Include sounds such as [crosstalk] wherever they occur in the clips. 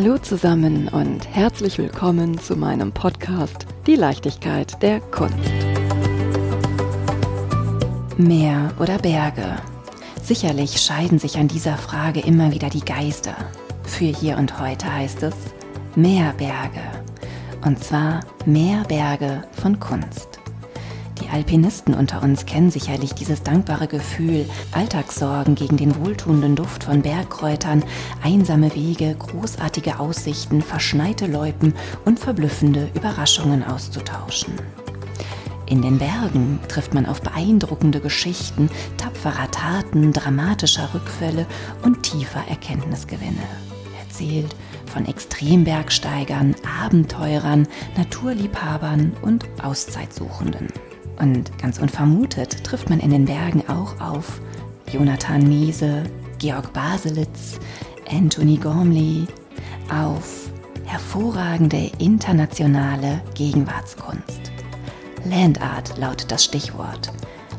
Hallo zusammen und herzlich willkommen zu meinem Podcast Die Leichtigkeit der Kunst. Meer oder Berge? Sicherlich scheiden sich an dieser Frage immer wieder die Geister. Für hier und heute heißt es Meerberge. Und zwar Meerberge von Kunst. Alpinisten unter uns kennen sicherlich dieses dankbare Gefühl, Alltagssorgen gegen den wohltuenden Duft von Bergkräutern, einsame Wege, großartige Aussichten, verschneite Loipen und verblüffende Überraschungen auszutauschen. In den Bergen trifft man auf beeindruckende Geschichten, tapferer Taten, dramatischer Rückfälle und tiefer Erkenntnisgewinne. Erzählt von Extrembergsteigern, Abenteurern, Naturliebhabern und Auszeitsuchenden. Und ganz unvermutet trifft man in den Bergen auch auf Jonathan Miese, Georg Baselitz, Anthony Gormley, auf hervorragende internationale Gegenwartskunst. Landart lautet das Stichwort.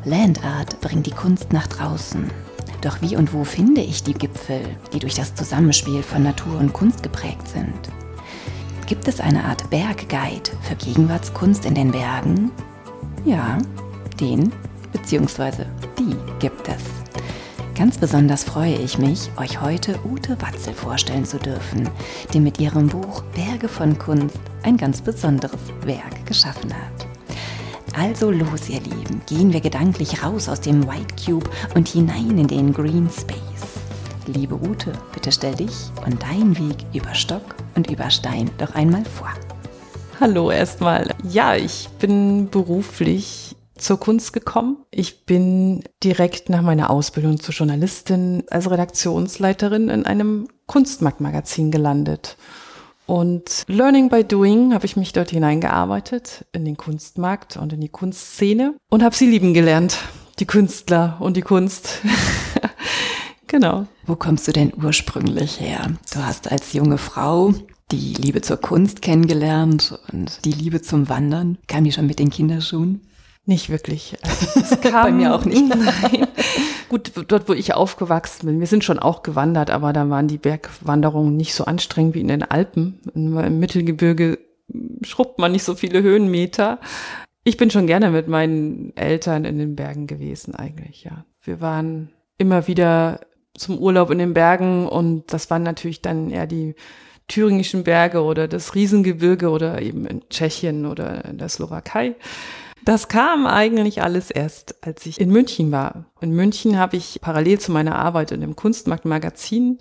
Landart bringt die Kunst nach draußen. Doch wie und wo finde ich die Gipfel, die durch das Zusammenspiel von Natur und Kunst geprägt sind? Gibt es eine Art Bergguide für Gegenwartskunst in den Bergen? Ja, den bzw. die gibt es. Ganz besonders freue ich mich, euch heute Ute Watzel vorstellen zu dürfen, die mit ihrem Buch Berge von Kunst ein ganz besonderes Werk geschaffen hat. Also los, ihr Lieben, gehen wir gedanklich raus aus dem White Cube und hinein in den Green Space. Liebe Ute, bitte stell dich und deinen Weg über Stock und über Stein doch einmal vor. Hallo erstmal. Ja, ich bin beruflich zur Kunst gekommen. Ich bin direkt nach meiner Ausbildung zur Journalistin als Redaktionsleiterin in einem Kunstmarktmagazin gelandet. Und Learning by Doing habe ich mich dort hineingearbeitet in den Kunstmarkt und in die Kunstszene und habe sie lieben gelernt, die Künstler und die Kunst. [laughs] genau. Wo kommst du denn ursprünglich her? Du hast als junge Frau die Liebe zur Kunst kennengelernt und die Liebe zum Wandern. Kam die schon mit den Kinderschuhen? Nicht wirklich. Also, [laughs] es kam, Bei mir auch nicht. [laughs] Nein. Gut, dort, wo ich aufgewachsen bin, wir sind schon auch gewandert, aber da waren die Bergwanderungen nicht so anstrengend wie in den Alpen. Im Mittelgebirge schrubbt man nicht so viele Höhenmeter. Ich bin schon gerne mit meinen Eltern in den Bergen gewesen eigentlich, ja. Wir waren immer wieder zum Urlaub in den Bergen und das waren natürlich dann eher die thüringischen Berge oder das Riesengebirge oder eben in Tschechien oder in der Slowakei. Das kam eigentlich alles erst, als ich in München war. In München habe ich parallel zu meiner Arbeit in dem Kunstmarktmagazin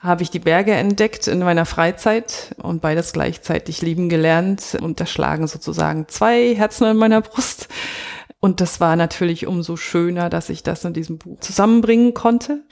habe ich die Berge entdeckt in meiner Freizeit und beides gleichzeitig lieben gelernt und da schlagen sozusagen zwei Herzen in meiner Brust. Und das war natürlich umso schöner, dass ich das in diesem Buch zusammenbringen konnte.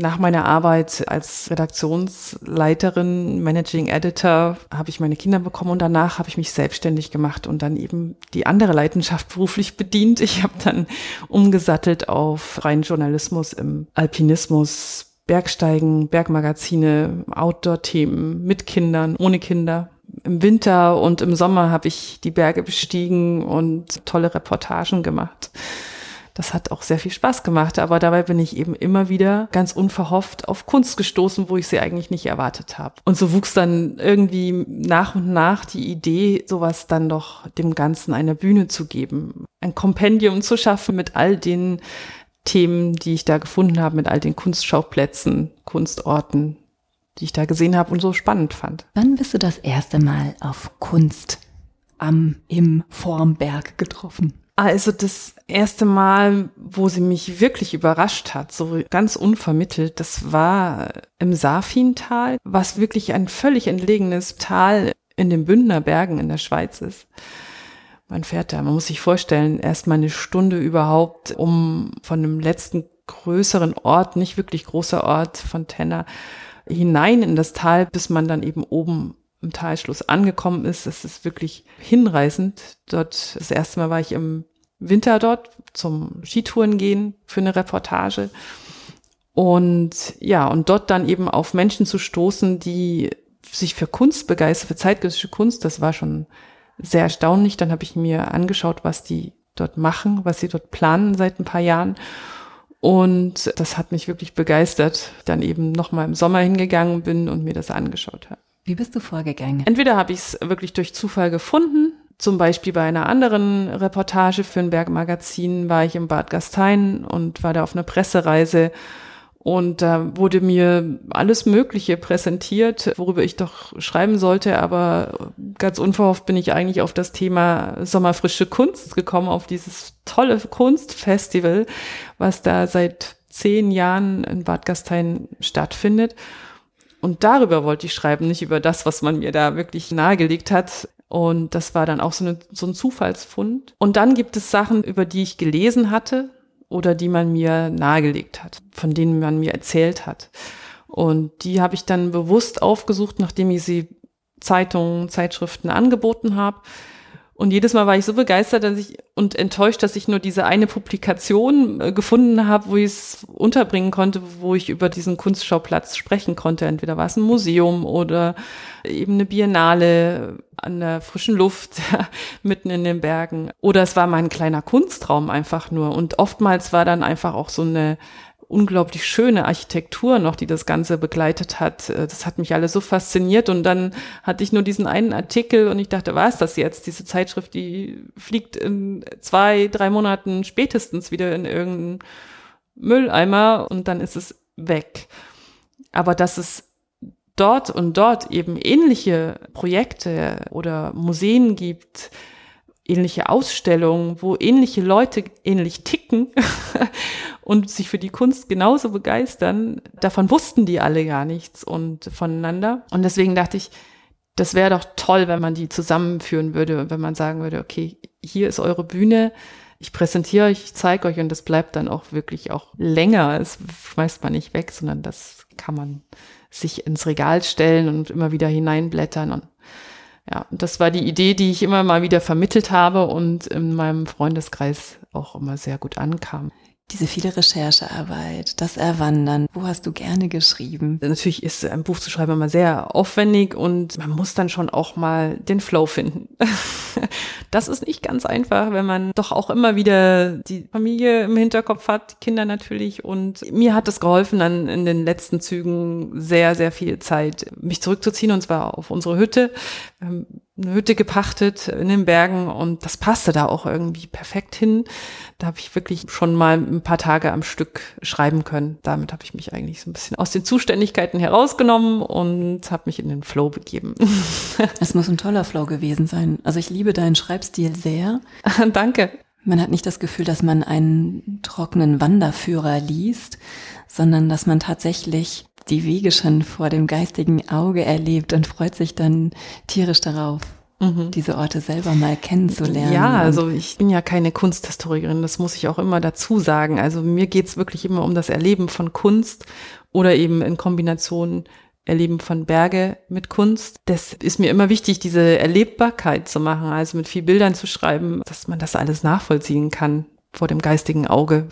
Nach meiner Arbeit als Redaktionsleiterin, Managing Editor, habe ich meine Kinder bekommen und danach habe ich mich selbstständig gemacht und dann eben die andere Leidenschaft beruflich bedient. Ich habe dann umgesattelt auf reinen Journalismus im Alpinismus, Bergsteigen, Bergmagazine, Outdoor-Themen mit Kindern, ohne Kinder. Im Winter und im Sommer habe ich die Berge bestiegen und tolle Reportagen gemacht. Das hat auch sehr viel Spaß gemacht, aber dabei bin ich eben immer wieder ganz unverhofft auf Kunst gestoßen, wo ich sie eigentlich nicht erwartet habe. Und so wuchs dann irgendwie nach und nach die Idee, sowas dann doch dem Ganzen eine Bühne zu geben, ein Kompendium zu schaffen mit all den Themen, die ich da gefunden habe, mit all den Kunstschauplätzen, Kunstorten, die ich da gesehen habe und so spannend fand. Wann bist du das erste Mal auf Kunst am im Formberg getroffen? Also das erste Mal, wo sie mich wirklich überrascht hat, so ganz unvermittelt, das war im Safintal, was wirklich ein völlig entlegenes Tal in den Bündner Bergen in der Schweiz ist. Man fährt da, man muss sich vorstellen, erst mal eine Stunde überhaupt, um von dem letzten größeren Ort, nicht wirklich großer Ort von Tenner, hinein in das Tal, bis man dann eben oben im Talschluss angekommen ist. Es ist wirklich hinreißend. Dort, das erste Mal war ich im Winter dort zum Skitouren gehen für eine Reportage. Und ja, und dort dann eben auf Menschen zu stoßen, die sich für Kunst begeistern, für zeitgenössische Kunst, das war schon sehr erstaunlich. Dann habe ich mir angeschaut, was die dort machen, was sie dort planen seit ein paar Jahren. Und das hat mich wirklich begeistert. Dann eben nochmal im Sommer hingegangen bin und mir das angeschaut habe. Wie bist du vorgegangen? Entweder habe ich es wirklich durch Zufall gefunden, zum Beispiel bei einer anderen Reportage für ein Bergmagazin war ich im Bad Gastein und war da auf einer Pressereise und da wurde mir alles Mögliche präsentiert, worüber ich doch schreiben sollte. Aber ganz unverhofft bin ich eigentlich auf das Thema Sommerfrische Kunst gekommen, auf dieses tolle Kunstfestival, was da seit zehn Jahren in Bad Gastein stattfindet. Und darüber wollte ich schreiben, nicht über das, was man mir da wirklich nahegelegt hat. Und das war dann auch so, eine, so ein Zufallsfund. Und dann gibt es Sachen, über die ich gelesen hatte, oder die man mir nahegelegt hat, von denen man mir erzählt hat. Und die habe ich dann bewusst aufgesucht, nachdem ich sie Zeitungen, Zeitschriften angeboten habe und jedes Mal war ich so begeistert dass ich, und enttäuscht, dass ich nur diese eine Publikation äh, gefunden habe, wo ich es unterbringen konnte, wo ich über diesen Kunstschauplatz sprechen konnte. Entweder war es ein Museum oder eben eine Biennale an der frischen Luft [laughs] mitten in den Bergen. Oder es war mein kleiner Kunstraum einfach nur. Und oftmals war dann einfach auch so eine unglaublich schöne Architektur noch, die das Ganze begleitet hat. Äh, das hat mich alles so fasziniert und dann hatte ich nur diesen einen Artikel und ich dachte, war es das jetzt? Diese Zeitschrift, die fliegt in zwei, drei Monaten spätestens wieder in irgendeinen Mülleimer und dann ist es weg. Aber dass es dort und dort eben ähnliche Projekte oder Museen gibt, ähnliche Ausstellungen, wo ähnliche Leute ähnlich ticken [laughs] und sich für die Kunst genauso begeistern, davon wussten die alle gar nichts und voneinander. Und deswegen dachte ich, das wäre doch toll, wenn man die zusammenführen würde, wenn man sagen würde, okay, hier ist eure Bühne, ich präsentiere euch, ich zeige euch und das bleibt dann auch wirklich auch länger. Es schmeißt man nicht weg, sondern das kann man sich ins Regal stellen und immer wieder hineinblättern und ja, das war die Idee, die ich immer mal wieder vermittelt habe und in meinem Freundeskreis auch immer sehr gut ankam. Diese viele Recherchearbeit, das Erwandern, wo hast du gerne geschrieben? Natürlich ist ein Buch zu schreiben immer sehr aufwendig und man muss dann schon auch mal den Flow finden. [laughs] Das ist nicht ganz einfach, wenn man doch auch immer wieder die Familie im Hinterkopf hat, Kinder natürlich. Und mir hat es geholfen, dann in den letzten Zügen sehr, sehr viel Zeit, mich zurückzuziehen und zwar auf unsere Hütte eine Hütte gepachtet in den Bergen und das passte da auch irgendwie perfekt hin. Da habe ich wirklich schon mal ein paar Tage am Stück schreiben können. Damit habe ich mich eigentlich so ein bisschen aus den Zuständigkeiten herausgenommen und habe mich in den Flow begeben. [laughs] Es muss ein toller Flow gewesen sein. Also ich liebe deinen Schreibstil sehr. [laughs] Danke. Man hat nicht das Gefühl, dass man einen trockenen Wanderführer liest, sondern dass man tatsächlich die Wege schon vor dem geistigen Auge erlebt und freut sich dann tierisch darauf, mhm. diese Orte selber mal kennenzulernen. Ja, also ich bin ja keine Kunsthistorikerin, das muss ich auch immer dazu sagen. Also mir geht's wirklich immer um das Erleben von Kunst oder eben in Kombination Erleben von Berge mit Kunst. Das ist mir immer wichtig, diese Erlebbarkeit zu machen, also mit viel Bildern zu schreiben, dass man das alles nachvollziehen kann vor dem geistigen Auge.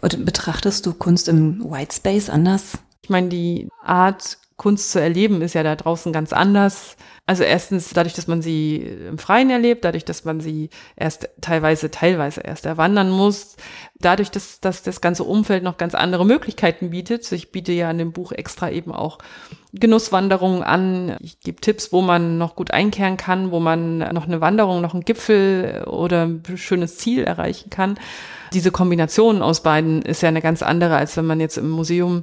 Und betrachtest du Kunst im White Space anders? Ich meine, die Art, Kunst zu erleben, ist ja da draußen ganz anders. Also erstens dadurch, dass man sie im Freien erlebt, dadurch, dass man sie erst teilweise, teilweise erst erwandern muss, dadurch, dass, dass das ganze Umfeld noch ganz andere Möglichkeiten bietet. Ich biete ja in dem Buch extra eben auch Genusswanderungen an. Ich gebe Tipps, wo man noch gut einkehren kann, wo man noch eine Wanderung, noch einen Gipfel oder ein schönes Ziel erreichen kann. Diese Kombination aus beiden ist ja eine ganz andere, als wenn man jetzt im Museum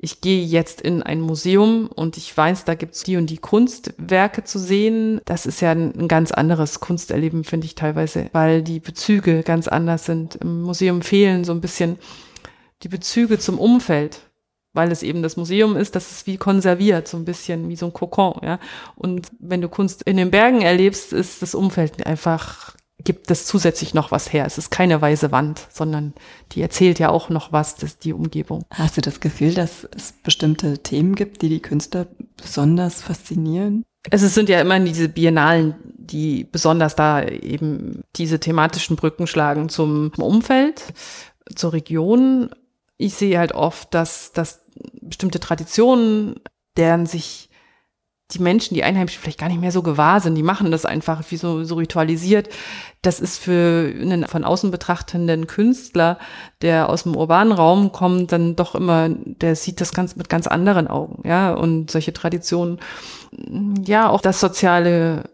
ich gehe jetzt in ein Museum und ich weiß, da gibt's die und die Kunstwerke zu sehen. Das ist ja ein, ganz anderes Kunsterleben, finde ich teilweise, weil die Bezüge ganz anders sind. Im Museum fehlen so ein bisschen die Bezüge zum Umfeld, weil es eben das Museum ist, das ist wie konserviert, so ein bisschen wie so ein Kokon, ja. Und wenn du Kunst in den Bergen erlebst, ist das Umfeld einfach gibt es zusätzlich noch was her. Es ist keine weiße Wand, sondern die erzählt ja auch noch was, das die Umgebung. Hast du das Gefühl, dass es bestimmte Themen gibt, die die Künstler besonders faszinieren? Es sind ja immer diese Biennalen, die besonders da eben diese thematischen Brücken schlagen zum Umfeld, zur Region. Ich sehe halt oft, dass, dass bestimmte Traditionen, deren sich die Menschen, die Einheimischen vielleicht gar nicht mehr so gewahr sind. Die machen das einfach wie so, so ritualisiert. Das ist für einen von außen betrachtenden Künstler, der aus dem urbanen Raum kommt, dann doch immer, der sieht das ganz mit ganz anderen Augen, ja. Und solche Traditionen, ja, auch das soziale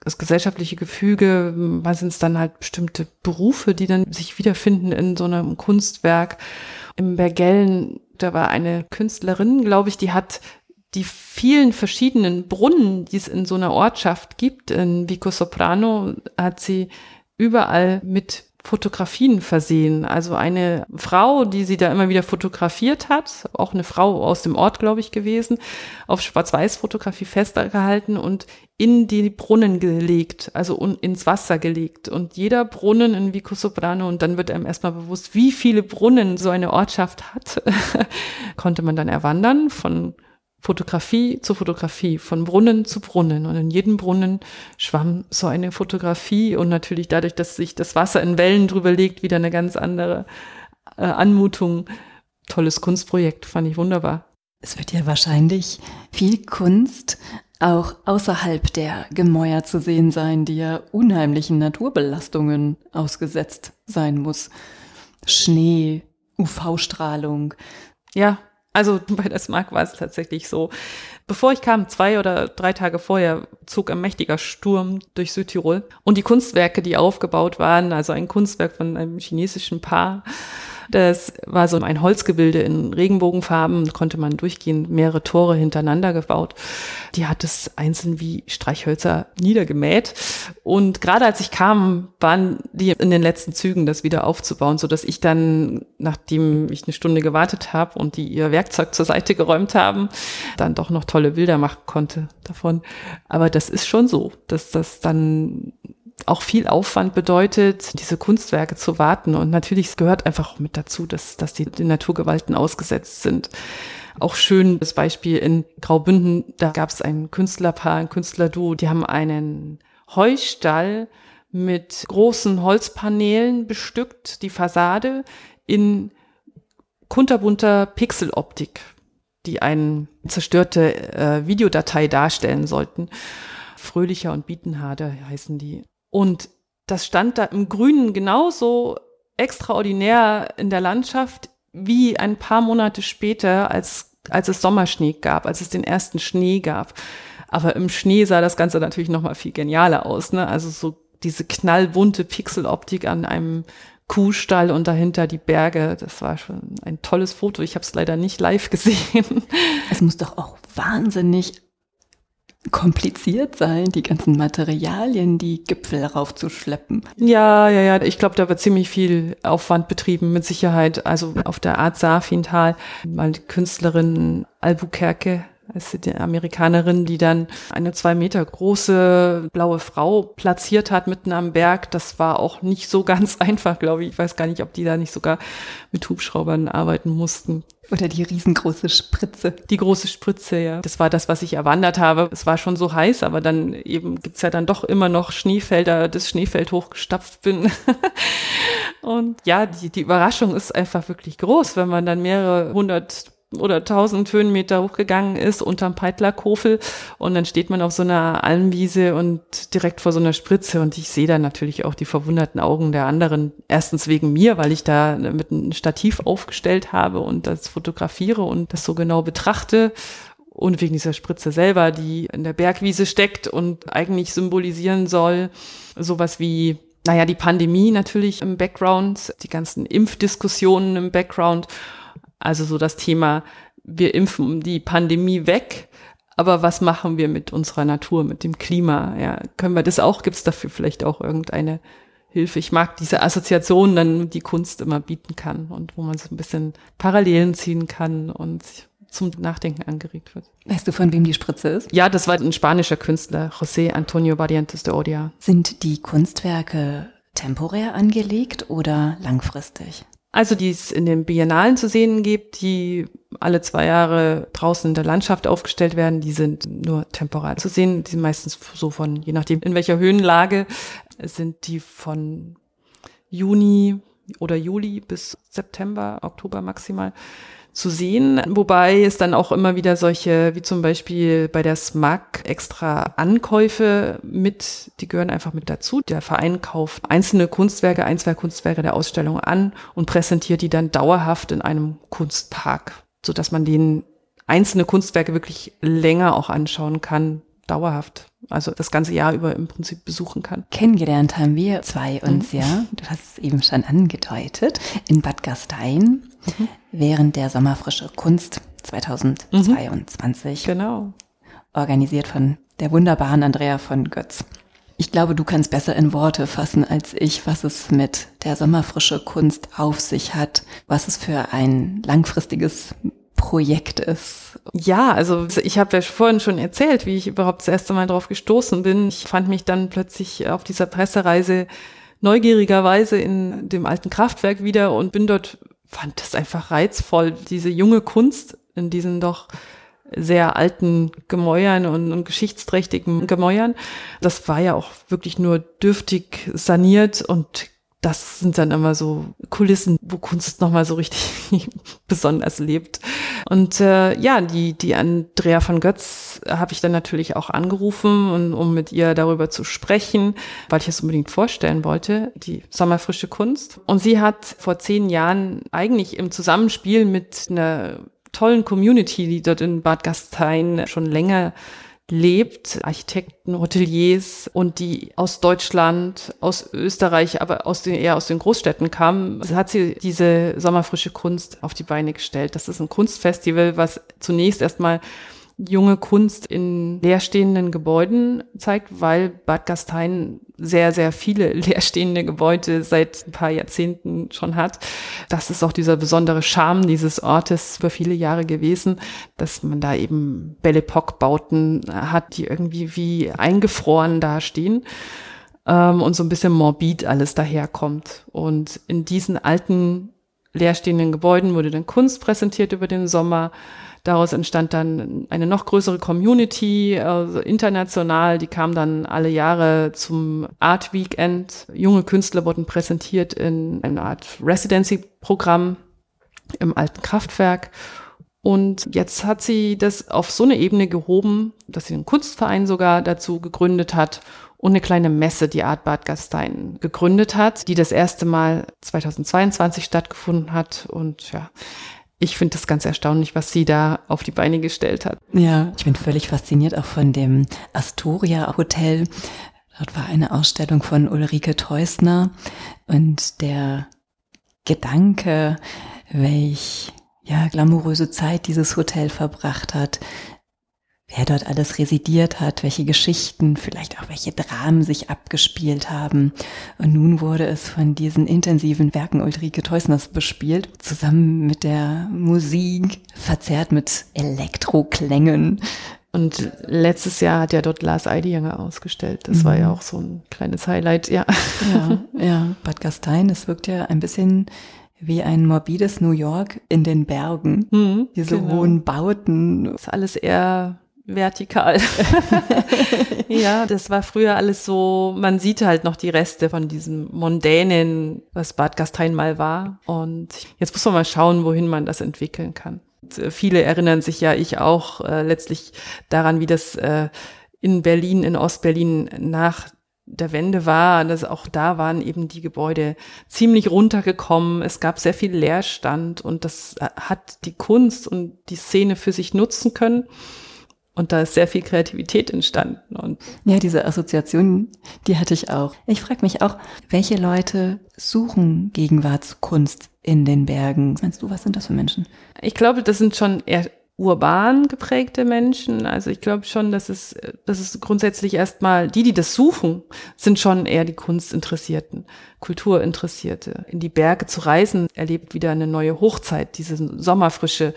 das gesellschaftliche Gefüge, was sind es dann halt bestimmte Berufe, die dann sich wiederfinden in so einem Kunstwerk. Im Bergellen, da war eine Künstlerin, glaube ich, die hat die vielen verschiedenen Brunnen, die es in so einer Ortschaft gibt, in Vico Soprano, hat sie überall mit Fotografien versehen. Also eine Frau, die sie da immer wieder fotografiert hat, auch eine Frau aus dem Ort, glaube ich, gewesen, auf Schwarz-Weiß-Fotografie festgehalten und in die Brunnen gelegt, also ins Wasser gelegt. Und jeder Brunnen in Vico Soprano, und dann wird einem erstmal bewusst, wie viele Brunnen so eine Ortschaft hat, [laughs] konnte man dann erwandern von Fotografie zu Fotografie, von Brunnen zu Brunnen. Und in jedem Brunnen schwamm so eine Fotografie und natürlich dadurch, dass sich das Wasser in Wellen drüber legt, wieder eine ganz andere äh, Anmutung. Tolles Kunstprojekt, fand ich wunderbar. Es wird ja wahrscheinlich viel Kunst auch außerhalb der Gemäuer zu sehen sein, die ja unheimlichen Naturbelastungen ausgesetzt sein muss. Schnee, UV-Strahlung. Ja, also [laughs] bei der Smart war es tatsächlich so. Bevor ich kam, zwei oder drei Tage vorher, zog ein mächtiger Sturm durch Südtirol. Und die Kunstwerke, die aufgebaut waren, also ein Kunstwerk von einem chinesischen Paar, das war so ein Holzgebilde in Regenbogenfarben, konnte man durchgehend mehrere Tore hintereinander gebaut. Die hat es einzeln wie Streichhölzer niedergemäht. Und gerade als ich kam, waren die in den letzten Zügen, das wieder aufzubauen, so dass ich dann, nachdem ich eine Stunde gewartet habe und die ihr Werkzeug zur Seite geräumt haben, dann doch noch tolle Bilder machen konnte davon. Aber das ist schon so, dass das dann auch viel Aufwand bedeutet, diese Kunstwerke zu warten. Und natürlich gehört einfach mit dazu, dass, dass die den Naturgewalten ausgesetzt sind. Auch schön das Beispiel in Graubünden, da gab es ein Künstlerpaar, ein Künstlerduo, die haben einen Heustall mit großen Holzpaneelen bestückt, die Fassade in kunterbunter Pixeloptik, die eine zerstörte äh, Videodatei darstellen sollten. Fröhlicher und Bietenharder heißen die. Und das stand da im Grünen genauso extraordinär in der Landschaft wie ein paar Monate später, als, als es Sommerschnee gab, als es den ersten Schnee gab. Aber im Schnee sah das Ganze natürlich noch mal viel genialer aus. Ne? Also so diese knallbunte Pixeloptik an einem Kuhstall und dahinter die Berge. Das war schon ein tolles Foto. Ich habe es leider nicht live [laughs] gesehen. Es muss doch auch wahnsinnig kompliziert sein, die ganzen Materialien, die Gipfel raufzuschleppen. Ja, ja, ja. Ich glaube, da wird ziemlich viel Aufwand betrieben, mit Sicherheit. Also auf der Art Safintal, mal die Künstlerin Albuquerque ist die Amerikanerin, die dann eine zwei Meter große blaue Frau platziert hat mitten am Berg. Das war auch nicht so [laughs] ganz einfach, glaube ich. Ich weiß gar nicht, ob die da nicht sogar mit Hubschraubern arbeiten mussten. Oder die riesengroße Spritze. Die große Spritze, ja. Das war das, was ich erwandert habe. Es war schon so heiß, aber dann eben gibt's ja dann doch immer noch Schneefelder, das Schneefeld hochgestapft bin. [laughs] Und ja, die, die Überraschung ist einfach wirklich groß, wenn man dann mehrere hundert oder 1000 Höhenmeter hochgegangen ist unterm Peitlerkofel. Und dann steht man auf so einer Almwiese und direkt vor so einer Spritze. Und ich sehe da natürlich auch die verwunderten Augen der anderen. Erstens wegen mir, weil ich da mit einem Stativ aufgestellt habe und das fotografiere und das so genau betrachte. Und wegen dieser Spritze selber, die in der Bergwiese steckt und eigentlich symbolisieren soll, sowas wie naja, die Pandemie natürlich im Background, die ganzen Impfdiskussionen im Background also so das Thema, wir impfen die Pandemie weg, aber was machen wir mit unserer Natur, mit dem Klima? Ja, können wir das auch? Gibt es dafür vielleicht auch irgendeine Hilfe? Ich mag diese Assoziation, dann die Kunst immer bieten kann und wo man so ein bisschen Parallelen ziehen kann und zum Nachdenken angeregt wird. Weißt du, von wem die Spritze ist? Ja, das war ein spanischer Künstler, José Antonio Barrientos de Odia. Sind die Kunstwerke temporär angelegt oder langfristig? Also die es in den Biennalen zu sehen gibt, die alle zwei Jahre draußen in der Landschaft aufgestellt werden, die sind nur temporal zu sehen. Die sind meistens so von, je nachdem in welcher Höhenlage, sind die von Juni oder Juli bis September, Oktober maximal zu sehen, wobei es dann auch immer wieder solche, wie zum Beispiel bei der SMAG, extra Ankäufe mit, die gehören einfach mit dazu. Der Verein kauft einzelne Kunstwerke, ein, zwei Kunstwerke der Ausstellung an und präsentiert die dann dauerhaft in einem Kunstpark, so dass man den einzelne Kunstwerke wirklich länger auch anschauen kann, dauerhaft also das ganze Jahr über im Prinzip besuchen kann. Kennengelernt haben wir zwei uns mhm. ja, du hast es eben schon angedeutet, in Bad Gastein mhm. während der Sommerfrische Kunst 2022. Mhm. Genau. Organisiert von der wunderbaren Andrea von Götz. Ich glaube, du kannst besser in Worte fassen als ich, was es mit der Sommerfrische Kunst auf sich hat, was es für ein langfristiges Projekt ist. Ja, also ich habe ja vorhin schon erzählt, wie ich überhaupt das erste Mal drauf gestoßen bin. Ich fand mich dann plötzlich auf dieser Pressereise neugierigerweise in dem alten Kraftwerk wieder und bin dort, fand das einfach reizvoll, diese junge Kunst in diesen doch sehr alten Gemäuern und, und geschichtsträchtigen Gemäuern. Das war ja auch wirklich nur dürftig saniert und das sind dann immer so Kulissen, wo Kunst nochmal so richtig [laughs] besonders lebt. Und äh, ja, die, die Andrea von Götz habe ich dann natürlich auch angerufen, und, um mit ihr darüber zu sprechen, weil ich es unbedingt vorstellen wollte, die Sommerfrische Kunst. Und sie hat vor zehn Jahren eigentlich im Zusammenspiel mit einer tollen Community, die dort in Bad Gastein schon länger lebt, Architekten, Hoteliers und die aus Deutschland, aus Österreich, aber aus den, eher aus den Großstädten kamen, hat sie diese sommerfrische Kunst auf die Beine gestellt. Das ist ein Kunstfestival, was zunächst erstmal junge Kunst in leerstehenden Gebäuden zeigt, weil Bad Gastein sehr, sehr viele [laughs] leerstehende Gebäude seit ein paar Jahrzehnten schon hat. Das ist auch dieser besondere Charme dieses Ortes für viele Jahre gewesen, dass man da eben Belle Epoque-Bauten hat, die irgendwie wie eingefroren dastehen ähm, und so ein bisschen morbid alles daherkommt. Und in diesen alten leerstehenden Gebäuden wurde dann Kunst präsentiert über den Sommer Daraus entstand dann eine noch größere Community, also international. Die kam dann alle Jahre zum Art Weekend. Junge Künstler wurden präsentiert in einer Art Residency-Programm im alten Kraftwerk. Und jetzt hat sie das auf so eine Ebene gehoben, dass sie einen Kunstverein sogar dazu gegründet hat und eine kleine Messe, die Art Bad Gastein, gegründet hat, die das erste Mal 2022 stattgefunden hat. Und ja, ich finde das ganz erstaunlich, was sie da auf die Beine gestellt hat. Ja, ich bin völlig fasziniert auch von dem Astoria Hotel. Dort war eine Ausstellung von Ulrike Teusner und der Gedanke, welch ja glamouröse Zeit dieses Hotel verbracht hat, wer dort alles residiert hat, welche Geschichten, vielleicht auch welche Dramen sich abgespielt haben. Und nun wurde es von diesen intensiven Werken Ulrike Teusners bespielt, zusammen mit der Musik, verzerrt mit Elektroklängen. Und letztes Jahr hat ja dort Lars Eidinger ausgestellt. Das mhm. war ja mhm. auch so ein kleines Highlight, ja. Ja, ja. Bad Gastein, das wirkt ja ein bisschen wie ein morbides New York in den Bergen. Mhm, Diese genau. hohen Bauten. Das ist alles eher vertikal. [laughs] ja, das war früher alles so, man sieht halt noch die Reste von diesem Mondänen, was Bad Gastein mal war. Und jetzt muss man mal schauen, wohin man das entwickeln kann. Und äh, viele erinnern sich ja, ich auch, äh, letztlich daran, wie das äh, in Berlin, in Ostberlin nach der Wende war, dass auch da waren eben die Gebäude ziemlich runtergekommen. Es gab sehr viel Leerstand und das äh, hat die Kunst und die Szene für sich nutzen können. Und da ist sehr viel Kreativität entstanden. Und ja, diese Assoziation, die hatte ich auch. Ich frage mich auch, welche Leute suchen Gegenwartskunst in den Bergen? Meinst du, was sind das für Menschen? Ich glaube, das sind schon eher urban geprägte Menschen. Also ich glaube schon, dass es, dass es grundsätzlich erstmal, die, die das suchen, sind schon eher die Kunstinteressierten, Kulturinteressierte. In die Berge zu reisen, erlebt wieder eine neue Hochzeit, diese Sommerfrische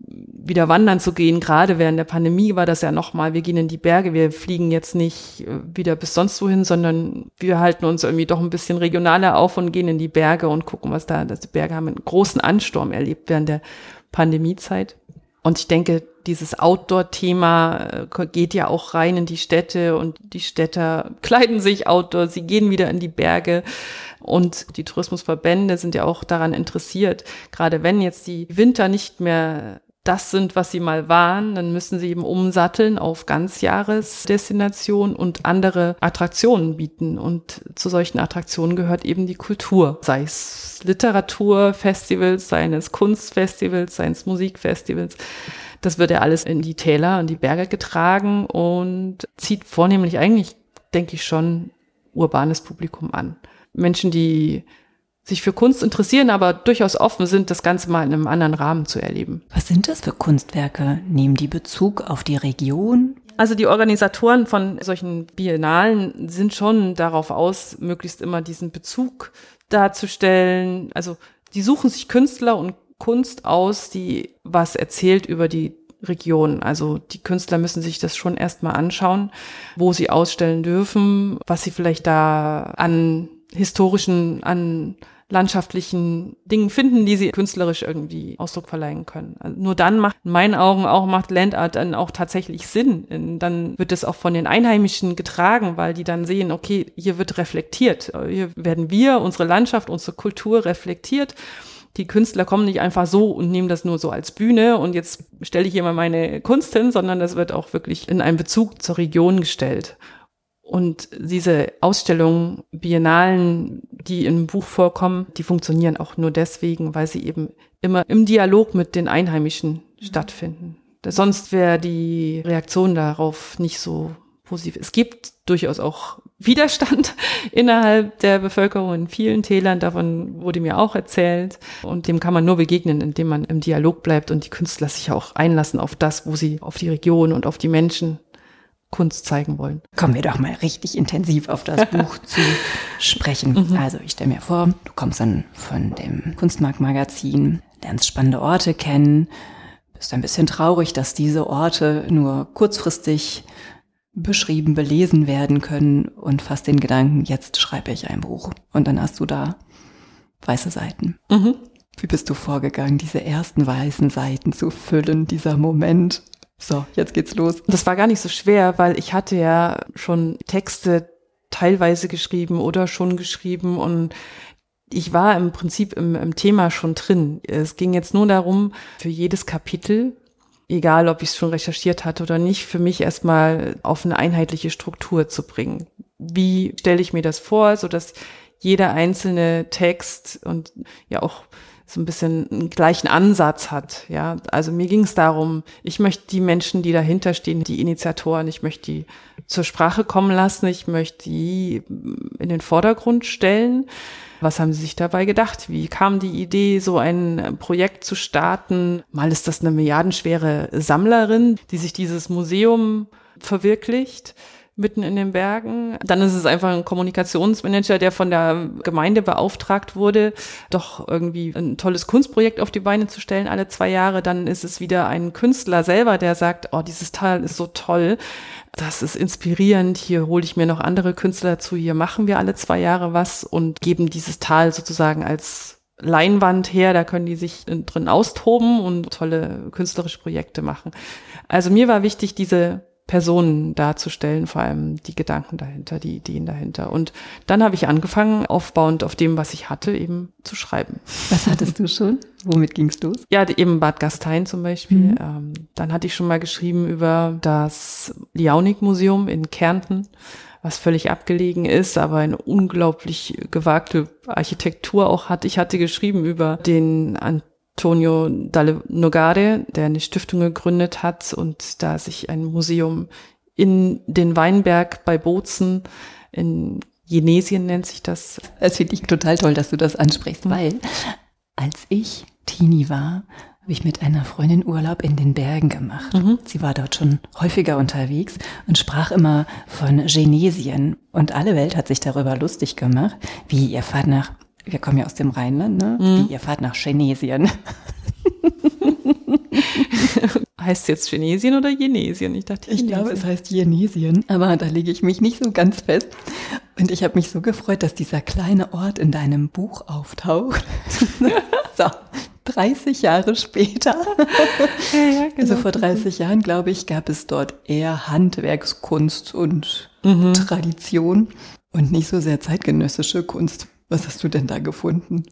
wieder wandern zu gehen. Gerade während der Pandemie war das ja nochmal, wir gehen in die Berge, wir fliegen jetzt nicht äh, wieder bis sonst wohin, sondern wir halten uns irgendwie doch ein bisschen regionaler auf und gehen in die Berge und gucken, was da, die Berge haben einen großen Ansturm erlebt während der Pandemiezeit. Und ich denke, dieses Outdoor-Thema äh, geht ja auch rein in die Städte und die Städter [laughs] kleiden sich Outdoor, sie gehen wieder in die Berge. Und die Tourismusverbände sind ja auch daran interessiert, gerade wenn jetzt die Winter nicht mehr das sind, was sie mal waren, dann müssen sie eben umsatteln auf Ganzjahresdestinationen und andere Attraktionen bieten. Und zu solchen Attraktionen gehört eben die Kultur, sei es Literaturfestivals, seien es Kunstfestivals, seien es Musikfestivals. Das wird ja alles in die Täler und die Berge getragen und zieht vornehmlich eigentlich, denke ich schon, urbanes Publikum an. Menschen, die sich für Kunst interessieren, aber durchaus offen sind, das Ganze mal in einem anderen Rahmen zu erleben. Was sind das für Kunstwerke? Nehmen die Bezug auf die Region? Also die Organisatoren von solchen Biennalen sind schon darauf aus, möglichst immer diesen Bezug darzustellen. Also die suchen sich Künstler und Kunst aus, die was erzählt über die Region. Also die Künstler müssen sich das schon erstmal anschauen, wo sie ausstellen dürfen, was sie vielleicht da an historischen, an landschaftlichen Dingen finden, die sie künstlerisch irgendwie Ausdruck verleihen können. Also nur dann macht in meinen Augen auch macht Landart dann auch tatsächlich Sinn. Dann wird es auch von den Einheimischen getragen, weil die dann sehen, okay, hier wird reflektiert. Hier werden wir, unsere Landschaft, unsere Kultur reflektiert. Die Künstler kommen nicht einfach so und nehmen das nur so als Bühne und jetzt stelle ich hier mal meine Kunst hin, sondern das wird auch wirklich in einen Bezug zur Region gestellt. Und diese Ausstellungen, Biennalen, die im Buch vorkommen, die funktionieren auch nur deswegen, weil sie eben immer im Dialog mit den Einheimischen stattfinden. Sonst wäre die Reaktion darauf nicht so positiv. Es gibt durchaus auch Widerstand [laughs] innerhalb der Bevölkerung in vielen Tälern. Davon wurde mir auch erzählt. Und dem kann man nur begegnen, indem man im Dialog bleibt und die Künstler sich auch einlassen auf das, wo sie auf die Region und auf die Menschen Kunst zeigen wollen. Kommen wir doch mal richtig intensiv auf das [laughs] Buch zu sprechen. Mhm. Also ich stelle mir vor, du kommst dann von dem Kunstmarktmagazin, lernst spannende Orte kennen, bist ein bisschen traurig, dass diese Orte nur kurzfristig beschrieben, belesen werden können und fasst den Gedanken, jetzt schreibe ich ein Buch. Und dann hast du da weiße Seiten. Mhm. Wie bist du vorgegangen, diese ersten weißen Seiten zu füllen, dieser Moment? So, jetzt geht's los. Das war gar nicht so schwer, weil ich hatte ja schon Texte teilweise geschrieben oder schon geschrieben und ich war im Prinzip im, im Thema schon drin. Es ging jetzt nur darum, für jedes Kapitel, egal ob ich es schon recherchiert hatte oder nicht, für mich erstmal auf eine einheitliche Struktur zu bringen. Wie stelle ich mir das vor, so dass jeder einzelne Text und ja auch so ein bisschen einen gleichen Ansatz hat. Ja, also mir ging es darum, ich möchte die Menschen, die dahinter stehen, die Initiatoren, ich möchte die zur Sprache kommen lassen, ich möchte die in den Vordergrund stellen. Was haben Sie sich dabei gedacht? Wie kam die Idee, so ein Projekt zu starten? Mal ist das eine milliardenschwere Sammlerin, die sich dieses Museum verwirklicht mitten in den Bergen. Dann ist es einfach ein Kommunikationsmanager, der von der Gemeinde beauftragt wurde, doch irgendwie ein tolles Kunstprojekt auf die Beine zu stellen alle zwei Jahre. Dann ist es wieder ein Künstler selber, der sagt, oh, dieses Teil ist so toll. Das ist inspirierend. Hier hole ich mir noch andere Künstler dazu. Hier machen wir alle zwei Jahre was und geben dieses Tal sozusagen als Leinwand her, da können die sich drin austoben und tolle künstlerische Projekte machen. Also mir war wichtig, diese Personen darzustellen, vor allem die Gedanken dahinter, die Ideen dahinter. Und dann habe ich angefangen, aufbauend auf dem, was ich hatte, eben zu schreiben. Was hattest du schon? Womit ging's los? Ja, eben Bad Gastein zum Beispiel. Mhm. Ähm, dann hatte ich schon mal geschrieben über das Liaunik-Museum in Kärnten, was völlig abgelegen ist, aber eine unglaublich gewagte Architektur auch hat. Ich hatte geschrieben über den Antonio Dalle Nogare, der eine Stiftung gegründet hat und da sich ein Museum in den Weinberg bei Bozen in Jenesien nennt sich das. Es finde ich total toll, dass du das ansprichst, mhm. weil als ich Teenie war, habe ich mit einer Freundin Urlaub in den Bergen gemacht. Mhm. Sie war dort schon häufiger unterwegs und sprach immer von Genesien. Und alle Welt hat sich darüber lustig gemacht, wie ihr fahrt nach wir kommen ja aus dem Rheinland, ne? Mhm. Wie, ihr fahrt nach Genesien. [laughs] heißt es jetzt Genesien oder Genesien? Ich dachte, Genesien. ich glaube, es heißt Genesien, aber da lege ich mich nicht so ganz fest. Und ich habe mich so gefreut, dass dieser kleine Ort in deinem Buch auftaucht. [laughs] so, 30 Jahre später. ja, ja, genau. Also vor 30 Jahren, glaube ich, gab es dort eher Handwerkskunst und mhm. Tradition und nicht so sehr zeitgenössische Kunst. Was hast du denn da gefunden?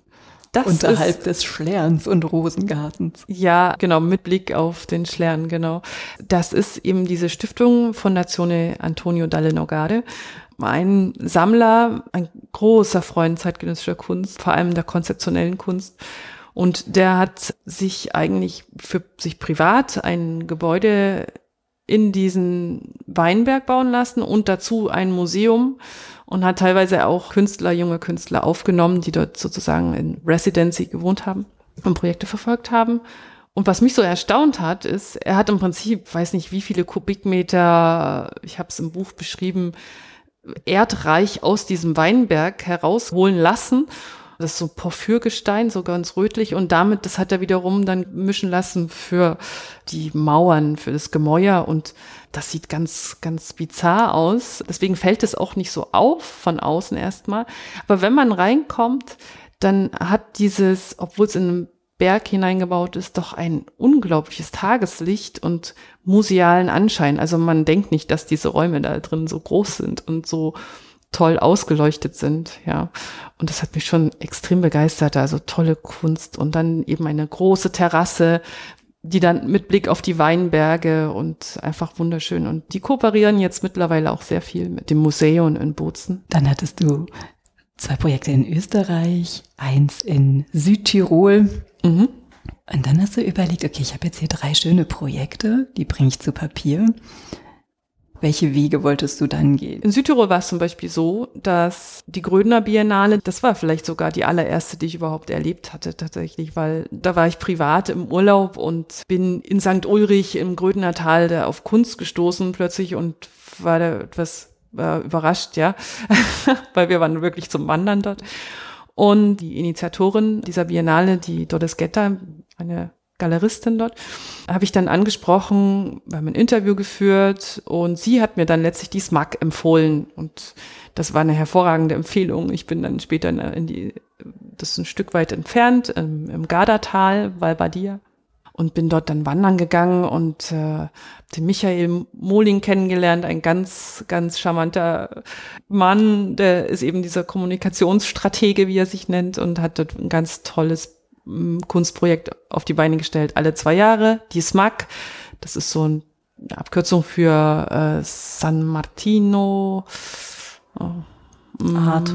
Das Unterhalb ist, des Schlerns und Rosengartens. Ja, genau, mit Blick auf den Schlern, genau. Das ist eben diese Stiftung Fondazione Antonio Dalle Nogare. Ein Sammler, ein großer Freund zeitgenössischer Kunst, vor allem der konzeptionellen Kunst. Und der hat sich eigentlich für sich privat ein Gebäude in diesen Weinberg bauen lassen und dazu ein Museum und hat teilweise auch Künstler, junge Künstler aufgenommen, die dort sozusagen in Residency gewohnt haben und Projekte verfolgt haben. Und was mich so erstaunt hat, ist, er hat im Prinzip, weiß nicht wie viele Kubikmeter, ich habe es im Buch beschrieben, Erdreich aus diesem Weinberg herausholen lassen. Das ist so Porphyrgestein, so ganz rötlich. Und damit, das hat er wiederum dann mischen lassen für die Mauern, für das Gemäuer. Und das sieht ganz, ganz bizarr aus. Deswegen fällt es auch nicht so auf von außen erstmal. Aber wenn man reinkommt, dann hat dieses, obwohl es in einem Berg hineingebaut ist, doch ein unglaubliches Tageslicht und musealen Anschein. Also man denkt nicht, dass diese Räume da drin so groß sind und so toll ausgeleuchtet sind, ja. Und das hat mich schon extrem begeistert. Also tolle Kunst und dann eben eine große Terrasse die dann mit Blick auf die Weinberge und einfach wunderschön. Und die kooperieren jetzt mittlerweile auch sehr viel mit dem Museum in Bozen. Dann hattest du zwei Projekte in Österreich, eins in Südtirol. Mhm. Und dann hast du überlegt, okay, ich habe jetzt hier drei schöne Projekte, die bringe ich zu Papier. Welche Wege wolltest du dann gehen? In Südtirol war es zum Beispiel so, dass die Grödner Biennale, das war vielleicht sogar die allererste, die ich überhaupt erlebt hatte tatsächlich, weil da war ich privat im Urlaub und bin in St. Ulrich im Grödner Tal da auf Kunst gestoßen plötzlich und war da etwas äh, überrascht, ja, [laughs] weil wir waren wirklich zum Wandern dort. Und die Initiatorin dieser Biennale, die Doris Getter, eine Galeristin dort, habe ich dann angesprochen, wir haben ein Interview geführt und sie hat mir dann letztlich die SMAC empfohlen und das war eine hervorragende Empfehlung. Ich bin dann später in die, das ist ein Stück weit entfernt, im, im Gardatal, Valbadia und bin dort dann wandern gegangen und äh, den Michael Mohling kennengelernt, ein ganz, ganz charmanter Mann, der ist eben dieser Kommunikationsstratege, wie er sich nennt, und hat dort ein ganz tolles Kunstprojekt auf die Beine gestellt, alle zwei Jahre. Die SMAC, das ist so eine Abkürzung für äh, San Martino. Oh, Art,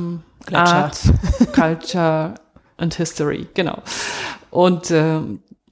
Art, [laughs] Culture and History, genau. Und äh,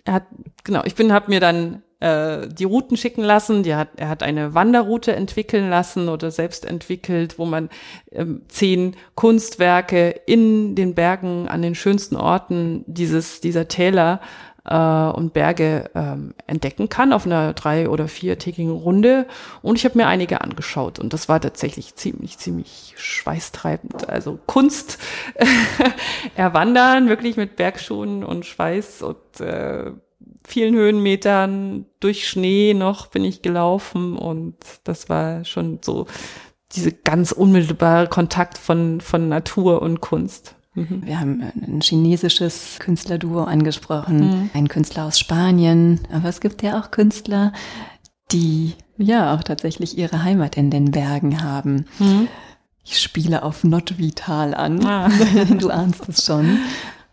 er hat, genau, ich bin, habe mir dann äh, die Routen schicken lassen. Die hat, er hat eine Wanderroute entwickeln lassen oder selbst entwickelt, wo man ähm, zehn Kunstwerke in den Bergen an den schönsten Orten dieses, dieser Täler äh, und Berge ähm, entdecken kann auf einer drei- oder viertägigen Runde. Und ich habe mir einige angeschaut und das war tatsächlich ziemlich, ziemlich schweißtreibend. Also Kunst [laughs] erwandern, wirklich mit Bergschuhen und Schweiß und äh, vielen Höhenmetern durch Schnee noch bin ich gelaufen und das war schon so diese ganz unmittelbare Kontakt von, von Natur und Kunst. Mhm. Wir haben ein chinesisches Künstlerduo angesprochen, mhm. ein Künstler aus Spanien, aber es gibt ja auch Künstler, die ja auch tatsächlich ihre Heimat in den Bergen haben. Mhm. Ich spiele auf Notvital an. Ah. [laughs] du ahnst es schon.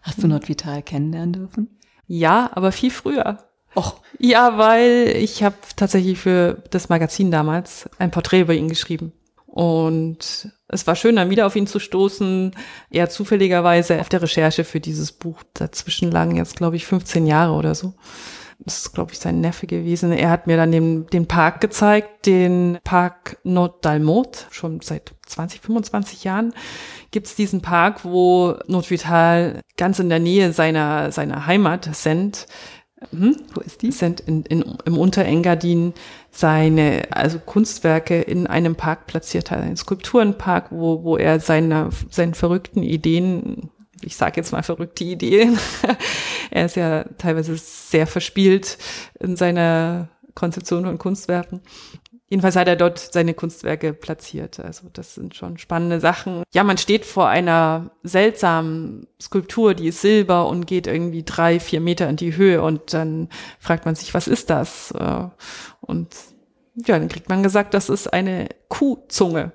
Hast du Notvital kennenlernen dürfen? Ja, aber viel früher. Och. Ja, weil ich habe tatsächlich für das Magazin damals ein Porträt über ihn geschrieben. Und es war schön, dann wieder auf ihn zu stoßen. Eher zufälligerweise auf der Recherche für dieses Buch. Dazwischen lagen jetzt, glaube ich, 15 Jahre oder so. Das ist, glaube ich, sein Neffe gewesen. Er hat mir dann den, den Park gezeigt, den Park Not Dalmot, schon seit 20, 25 Jahren gibt es diesen Park, wo Notvital ganz in der Nähe seiner, seiner Heimat, Sent, hm? Wo ist die? Sent in, in, im Unterengadin seine also Kunstwerke in einem Park platziert hat, einen Skulpturenpark, wo, wo er seine, seinen verrückten Ideen, ich sage jetzt mal verrückte Ideen, [laughs] er ist ja teilweise sehr verspielt in seiner Konzeption von Kunstwerken, Jedenfalls hat er dort seine Kunstwerke platziert. Also das sind schon spannende Sachen. Ja, man steht vor einer seltsamen Skulptur, die ist silber und geht irgendwie drei, vier Meter in die Höhe und dann fragt man sich, was ist das? Äh, und ja, dann kriegt man gesagt, das ist eine Kuhzunge.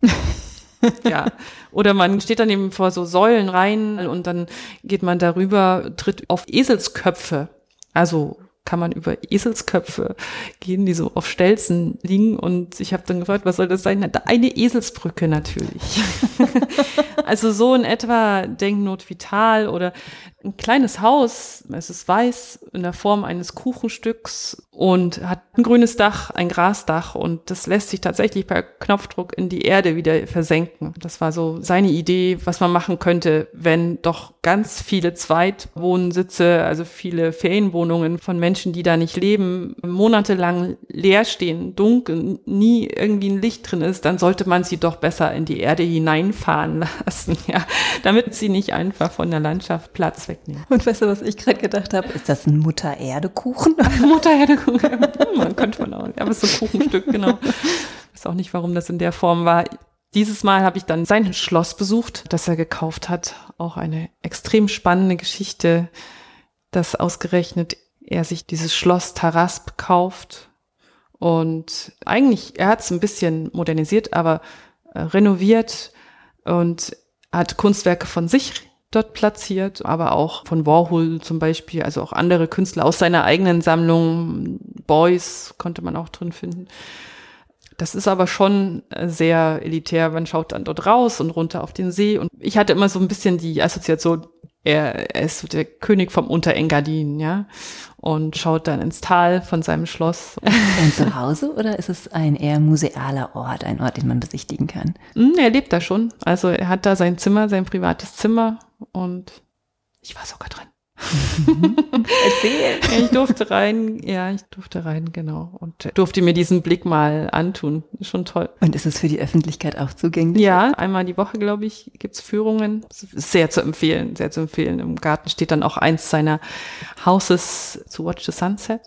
[laughs] [laughs] ja. Oder man steht dann eben vor so Säulen rein und dann geht man darüber, tritt auf Eselsköpfe. Also kann man über Eselsköpfe gehen, die so auf Stelzen liegen. Und ich habe dann gefragt, was soll das sein? Eine Eselsbrücke natürlich. [laughs] also so in etwa Denknot Vital oder ein kleines Haus, es ist weiß in der Form eines Kuchenstücks und hat ein grünes Dach, ein Grasdach und das lässt sich tatsächlich per Knopfdruck in die Erde wieder versenken. Das war so seine Idee, was man machen könnte, wenn doch ganz viele Zweitwohnsitze, also viele Ferienwohnungen von Menschen, die da nicht leben, monatelang leer stehen, dunkel, nie irgendwie ein Licht drin ist, dann sollte man sie doch besser in die Erde hineinfahren [laughs] lassen, ja, damit sie nicht einfach von der Landschaft Platz wegnehmen. Und weißt du, was ich gerade gedacht habe? Ist das ein Mutter-Erde-Kuchen? [laughs] Mutter-Erde-Kuchen. man könnte man auch. Aber so ein Kuchenstück, genau. Ich weiß auch nicht, warum das in der Form war. Dieses Mal habe ich dann sein Schloss besucht, das er gekauft hat. Auch eine extrem spannende Geschichte, dass ausgerechnet er sich dieses Schloss Tarasp kauft. Und eigentlich, er hat es ein bisschen modernisiert, aber äh, renoviert und hat Kunstwerke von sich dort platziert, aber auch von Warhol zum Beispiel, also auch andere Künstler aus seiner eigenen Sammlung, Boys konnte man auch drin finden. Das ist aber schon äh, sehr elitär. Man schaut dann dort raus und runter auf den See. Und ich hatte immer so ein bisschen die Assoziation, er, er ist der König vom Unterengadin, ja, und schaut dann ins Tal von seinem Schloss. Ein Zuhause oder ist es ein eher musealer Ort, ein Ort, den man besichtigen kann? Hm, er lebt da schon. Also er hat da sein Zimmer, sein privates Zimmer und ich war sogar drin. Erzähl. [laughs] Ich durfte rein, ja, ich durfte rein, genau. Und durfte mir diesen Blick mal antun. Schon toll. Und ist es für die Öffentlichkeit auch zugänglich? Ja, einmal die Woche, glaube ich, gibt's Führungen. Sehr zu empfehlen, sehr zu empfehlen. Im Garten steht dann auch eins seiner Houses to Watch the Sunset.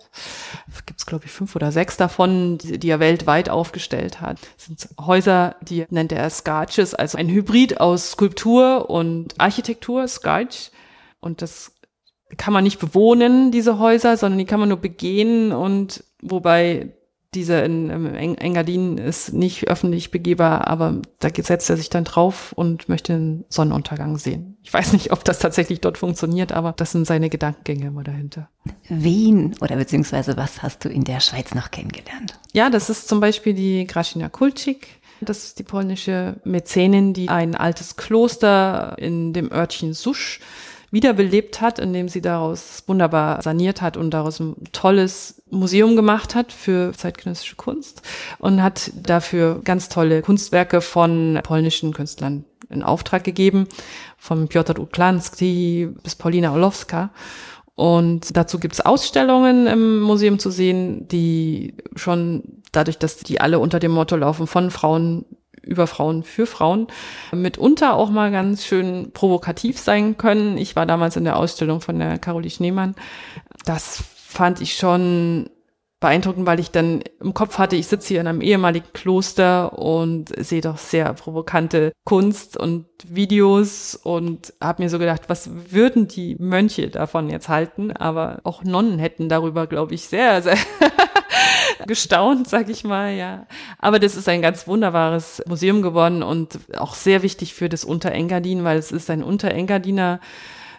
Gibt's glaube ich, fünf oder sechs davon, die, die, er weltweit aufgestellt hat. Das sind Häuser, die nennt er Scarches, also ein Hybrid aus Skulptur und Architektur, Scarch. Und das kann man nicht bewohnen, diese Häuser, sondern die kann man nur begehen und wobei dieser in, in Engadin ist nicht öffentlich begehbar, aber da setzt er sich dann drauf und möchte den Sonnenuntergang sehen. Ich weiß nicht, ob das tatsächlich dort funktioniert, aber das sind seine Gedankengänge immer dahinter. Wen oder beziehungsweise was hast du in der Schweiz noch kennengelernt? Ja, das ist zum Beispiel die Gracina Kulczyk. Das ist die polnische Mäzenin, die ein altes Kloster in dem Örtchen Susch wiederbelebt hat, indem sie daraus wunderbar saniert hat und daraus ein tolles Museum gemacht hat für zeitgenössische Kunst und hat dafür ganz tolle Kunstwerke von polnischen Künstlern in Auftrag gegeben, von Piotr Uklanski bis Paulina Orlowska. Und dazu gibt es Ausstellungen im Museum zu sehen, die schon dadurch, dass die alle unter dem Motto laufen von Frauen über Frauen für Frauen mitunter auch mal ganz schön provokativ sein können. Ich war damals in der Ausstellung von der Caroline Schneemann. Das fand ich schon beeindruckend, weil ich dann im Kopf hatte, ich sitze hier in einem ehemaligen Kloster und sehe doch sehr provokante Kunst und Videos und habe mir so gedacht, was würden die Mönche davon jetzt halten? Aber auch Nonnen hätten darüber, glaube ich, sehr, sehr gestaunt, sag ich mal, ja. Aber das ist ein ganz wunderbares Museum geworden und auch sehr wichtig für das Unterengadin, weil es ist ein Unterengadiner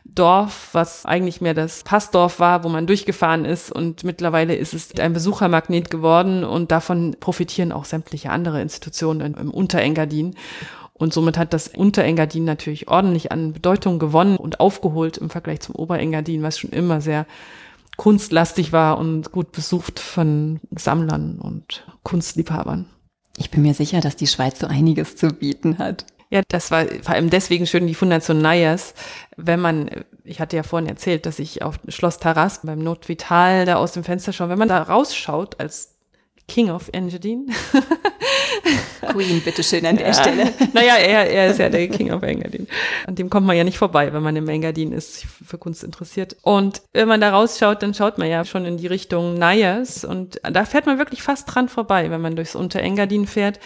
Dorf, was eigentlich mehr das Passdorf war, wo man durchgefahren ist und mittlerweile ist es ein Besuchermagnet geworden und davon profitieren auch sämtliche andere Institutionen im Unterengadin. Und somit hat das Unterengadin natürlich ordentlich an Bedeutung gewonnen und aufgeholt im Vergleich zum Oberengadin, was schon immer sehr kunstlastig war und gut besucht von Sammlern und Kunstliebhabern. Ich bin mir sicher, dass die Schweiz so einiges zu bieten hat. Ja, das war vor allem deswegen schön, die Fundation Neyers. Wenn man, ich hatte ja vorhin erzählt, dass ich auf Schloss Taras beim Notvital da aus dem Fenster schaue, wenn man da rausschaut als King of Engadine. [laughs] Queen, bitteschön an der ja. Stelle. [laughs] Naja, er, er ist ja der King of Engadine. An dem kommt man ja nicht vorbei, wenn man im Engadin ist, sich für Kunst interessiert. Und wenn man da rausschaut, dann schaut man ja schon in die Richtung Nayas und da fährt man wirklich fast dran vorbei, wenn man durchs Unterengadin fährt.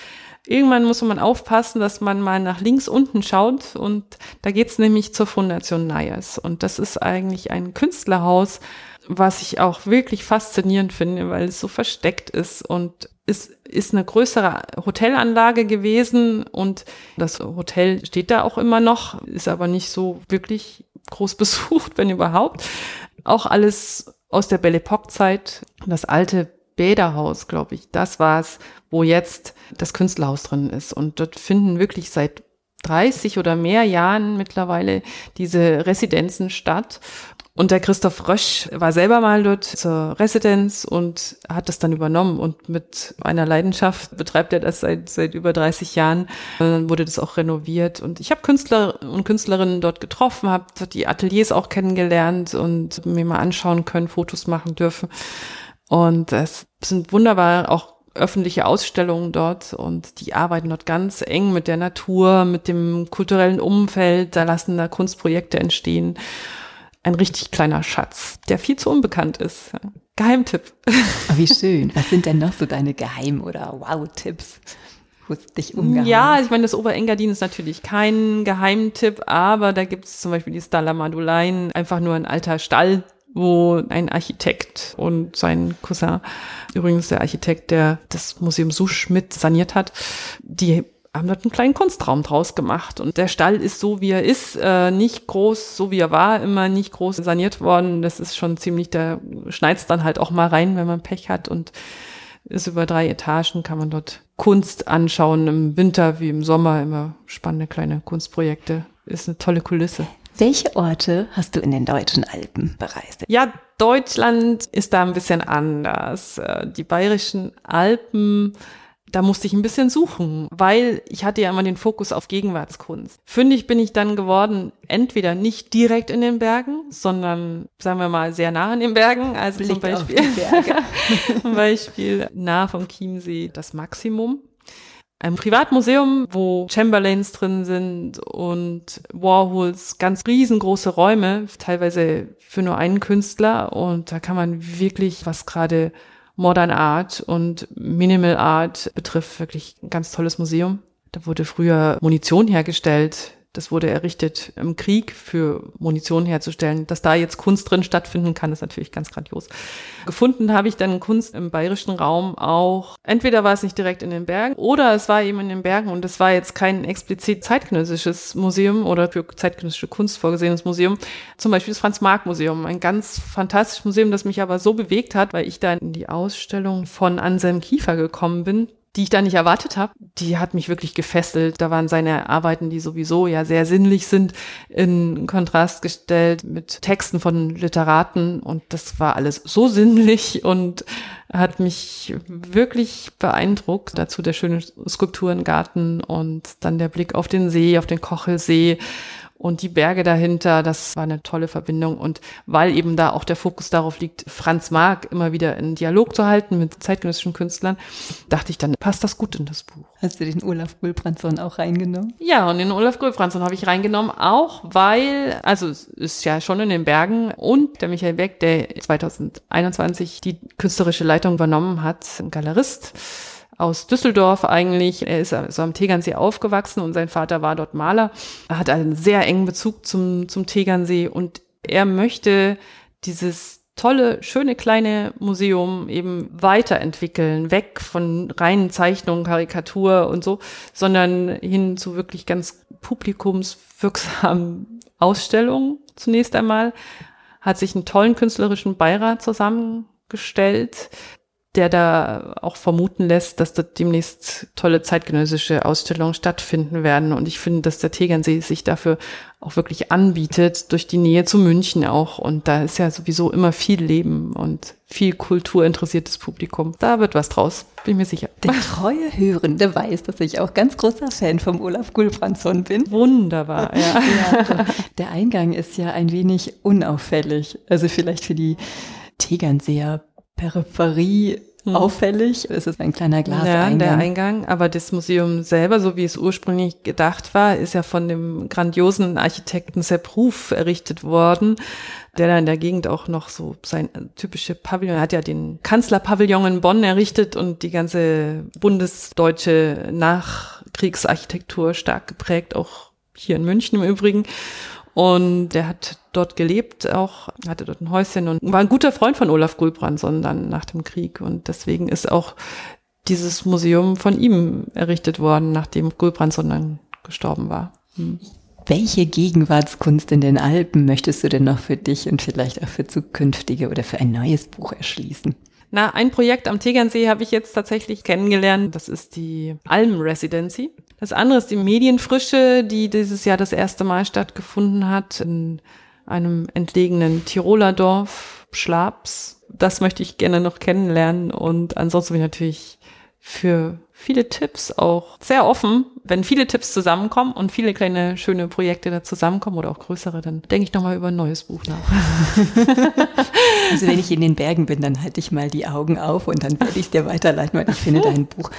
Irgendwann muss man aufpassen, dass man mal nach links unten schaut und da geht's nämlich zur Fundation Nayas. Und das ist eigentlich ein Künstlerhaus, was ich auch wirklich faszinierend finde, weil es so versteckt ist und es ist eine größere Hotelanlage gewesen und das Hotel steht da auch immer noch, ist aber nicht so wirklich groß [laughs] besucht, wenn überhaupt. Auch alles aus der Belle Epoque Zeit, das alte Bäderhaus, glaube ich, das war es, wo jetzt das Künstlerhaus drin ist. Und dort finden wirklich seit 30 oder mehr Jahren mittlerweile diese Residenzen statt. Und der Christoph Rösch war selber mal dort zur Residenz und hat das dann übernommen und mit einer Leidenschaft betreibt er das seit, seit über 30 Jahren. Dann wurde das auch renoviert und ich habe Künstler und Künstlerinnen dort getroffen, habe die Ateliers auch kennengelernt und mir mal anschauen können, Fotos machen dürfen. Und es sind wunderbar auch öffentliche Ausstellungen dort und die arbeiten dort ganz eng mit der Natur, mit dem kulturellen Umfeld, da lassen da Kunstprojekte entstehen ein richtig kleiner Schatz, der viel zu unbekannt ist. Geheimtipp. Oh, wie schön. Was sind denn noch so deine Geheim- oder Wow-Tipps? dich umgehangen. Ja, ich meine, das Oberengadin ist natürlich kein Geheimtipp, aber da gibt es zum Beispiel die Stalla Madulein, einfach nur ein alter Stall, wo ein Architekt und sein Cousin, übrigens der Architekt, der das Museum Susch mit saniert hat, die haben dort einen kleinen Kunstraum draus gemacht. Und der Stall ist so, wie er ist, äh, nicht groß, so wie er war, immer nicht groß saniert worden. Das ist schon ziemlich, da schneit's dann halt auch mal rein, wenn man Pech hat und ist über drei Etagen, kann man dort Kunst anschauen, im Winter wie im Sommer, immer spannende kleine Kunstprojekte. Ist eine tolle Kulisse. Welche Orte hast du in den deutschen Alpen bereist? Ja, Deutschland ist da ein bisschen anders. Äh, die bayerischen Alpen da musste ich ein bisschen suchen, weil ich hatte ja immer den Fokus auf Gegenwartskunst. Fündig bin ich dann geworden, entweder nicht direkt in den Bergen, sondern sagen wir mal sehr nah an den Bergen, also Blick zum Beispiel, [laughs] zum Beispiel nah vom Chiemsee das Maximum. Ein Privatmuseum, wo Chamberlains drin sind und Warhols, ganz riesengroße Räume, teilweise für nur einen Künstler und da kann man wirklich was gerade Modern Art und Minimal Art betrifft, wirklich ein ganz tolles Museum. Da wurde früher Munition hergestellt das wurde errichtet im Krieg für Munition herzustellen. Dass da jetzt Kunst drin stattfinden kann, ist natürlich ganz grandios. Gefunden habe ich dann Kunst im bayerischen Raum auch. Entweder war es nicht direkt in den Bergen oder es war eben in den Bergen und es war jetzt kein explizit zeitgenössisches Museum oder für zeitgenössische Kunst vorgesehenes Museum. Zum Beispiel das Franz-Marc-Museum. Ein ganz fantastisches Museum, das mich aber so bewegt hat, weil ich da in die Ausstellung von Anselm Kiefer gekommen bin die ich da nicht erwartet habe. Die hat mich wirklich gefesselt. Da waren seine Arbeiten, die sowieso ja sehr sinnlich sind, in Kontrast gestellt mit Texten von Literaten. Und das war alles so sinnlich und hat mich wirklich beeindruckt. Dazu der schöne Skulpturengarten und dann der Blick auf den See, auf den Kochelsee und die Berge dahinter, das war eine tolle Verbindung. Und weil eben da auch der Fokus darauf liegt, Franz Marc immer wieder in Dialog zu halten mit zeitgenössischen Künstlern, dachte ich, dann passt das gut in das Buch. Hast du den Olaf Gulbrandsson auch reingenommen? Ja, und den Olaf Gulbrandsson habe ich reingenommen, auch weil, also es ist ja schon in den Bergen und der Michael Beck, der 2021 die künstlerische Leitung übernommen hat, ein Galerist, aus Düsseldorf eigentlich. Er ist also am Tegernsee aufgewachsen und sein Vater war dort Maler. Er hat einen sehr engen Bezug zum, zum Tegernsee und er möchte dieses tolle, schöne kleine Museum eben weiterentwickeln, weg von reinen Zeichnungen, Karikatur und so, sondern hin zu wirklich ganz publikumswirksamen Ausstellungen zunächst einmal, hat sich einen tollen künstlerischen Beirat zusammengestellt, der da auch vermuten lässt, dass dort demnächst tolle zeitgenössische Ausstellungen stattfinden werden. Und ich finde, dass der Tegernsee sich dafür auch wirklich anbietet, durch die Nähe zu München auch. Und da ist ja sowieso immer viel Leben und viel kulturinteressiertes Publikum. Da wird was draus, bin mir sicher. Der treue Hörende weiß, dass ich auch ganz großer Fan vom Olaf Gulbrandsson bin. Wunderbar, [laughs] ja. ja. Der Eingang ist ja ein wenig unauffällig. Also vielleicht für die Tegernseer Peripherie hm. auffällig. Es ist ein kleiner Glaseingang. Ja, der Eingang. Aber das Museum selber, so wie es ursprünglich gedacht war, ist ja von dem grandiosen Architekten Sepp Ruf errichtet worden, der da in der Gegend auch noch so sein typische Pavillon, er hat ja den Kanzlerpavillon in Bonn errichtet und die ganze bundesdeutsche Nachkriegsarchitektur stark geprägt, auch hier in München im Übrigen. Und der hat dort gelebt, auch hatte dort ein Häuschen und war ein guter Freund von Olaf Gulbrandsson dann nach dem Krieg. Und deswegen ist auch dieses Museum von ihm errichtet worden, nachdem Gulbrandsson dann gestorben war. Hm. Welche Gegenwartskunst in den Alpen möchtest du denn noch für dich und vielleicht auch für zukünftige oder für ein neues Buch erschließen? Na, ein Projekt am Tegernsee habe ich jetzt tatsächlich kennengelernt. Das ist die Alm Residency. Das andere ist die Medienfrische, die dieses Jahr das erste Mal stattgefunden hat in einem entlegenen Tiroler Dorf, Schlabs. Das möchte ich gerne noch kennenlernen und ansonsten bin ich natürlich für viele Tipps auch sehr offen. Wenn viele Tipps zusammenkommen und viele kleine schöne Projekte da zusammenkommen oder auch größere, dann denke ich nochmal über ein neues Buch nach. [laughs] also wenn ich in den Bergen bin, dann halte ich mal die Augen auf und dann werde ich es dir weiterleiten, weil ich finde dein Buch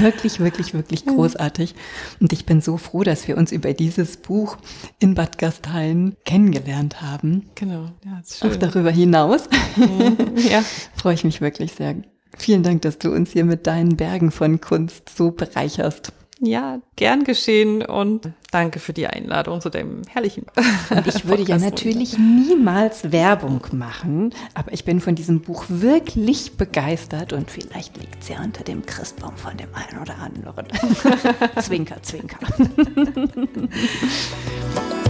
wirklich, wirklich, wirklich großartig. Und ich bin so froh, dass wir uns über dieses Buch in Bad Gastein kennengelernt haben. Genau, ja, ist schön. Auch darüber hinaus. Mhm, ja. [laughs] Freue ich mich wirklich sehr. Vielen Dank, dass du uns hier mit deinen Bergen von Kunst so bereicherst. Ja, gern geschehen und danke für die Einladung zu dem herrlichen. [laughs] Und ich würde ja natürlich niemals Werbung machen, aber ich bin von diesem Buch wirklich begeistert und vielleicht liegt es ja unter dem Christbaum von dem einen oder anderen. [laughs] zwinker, zwinker. [laughs]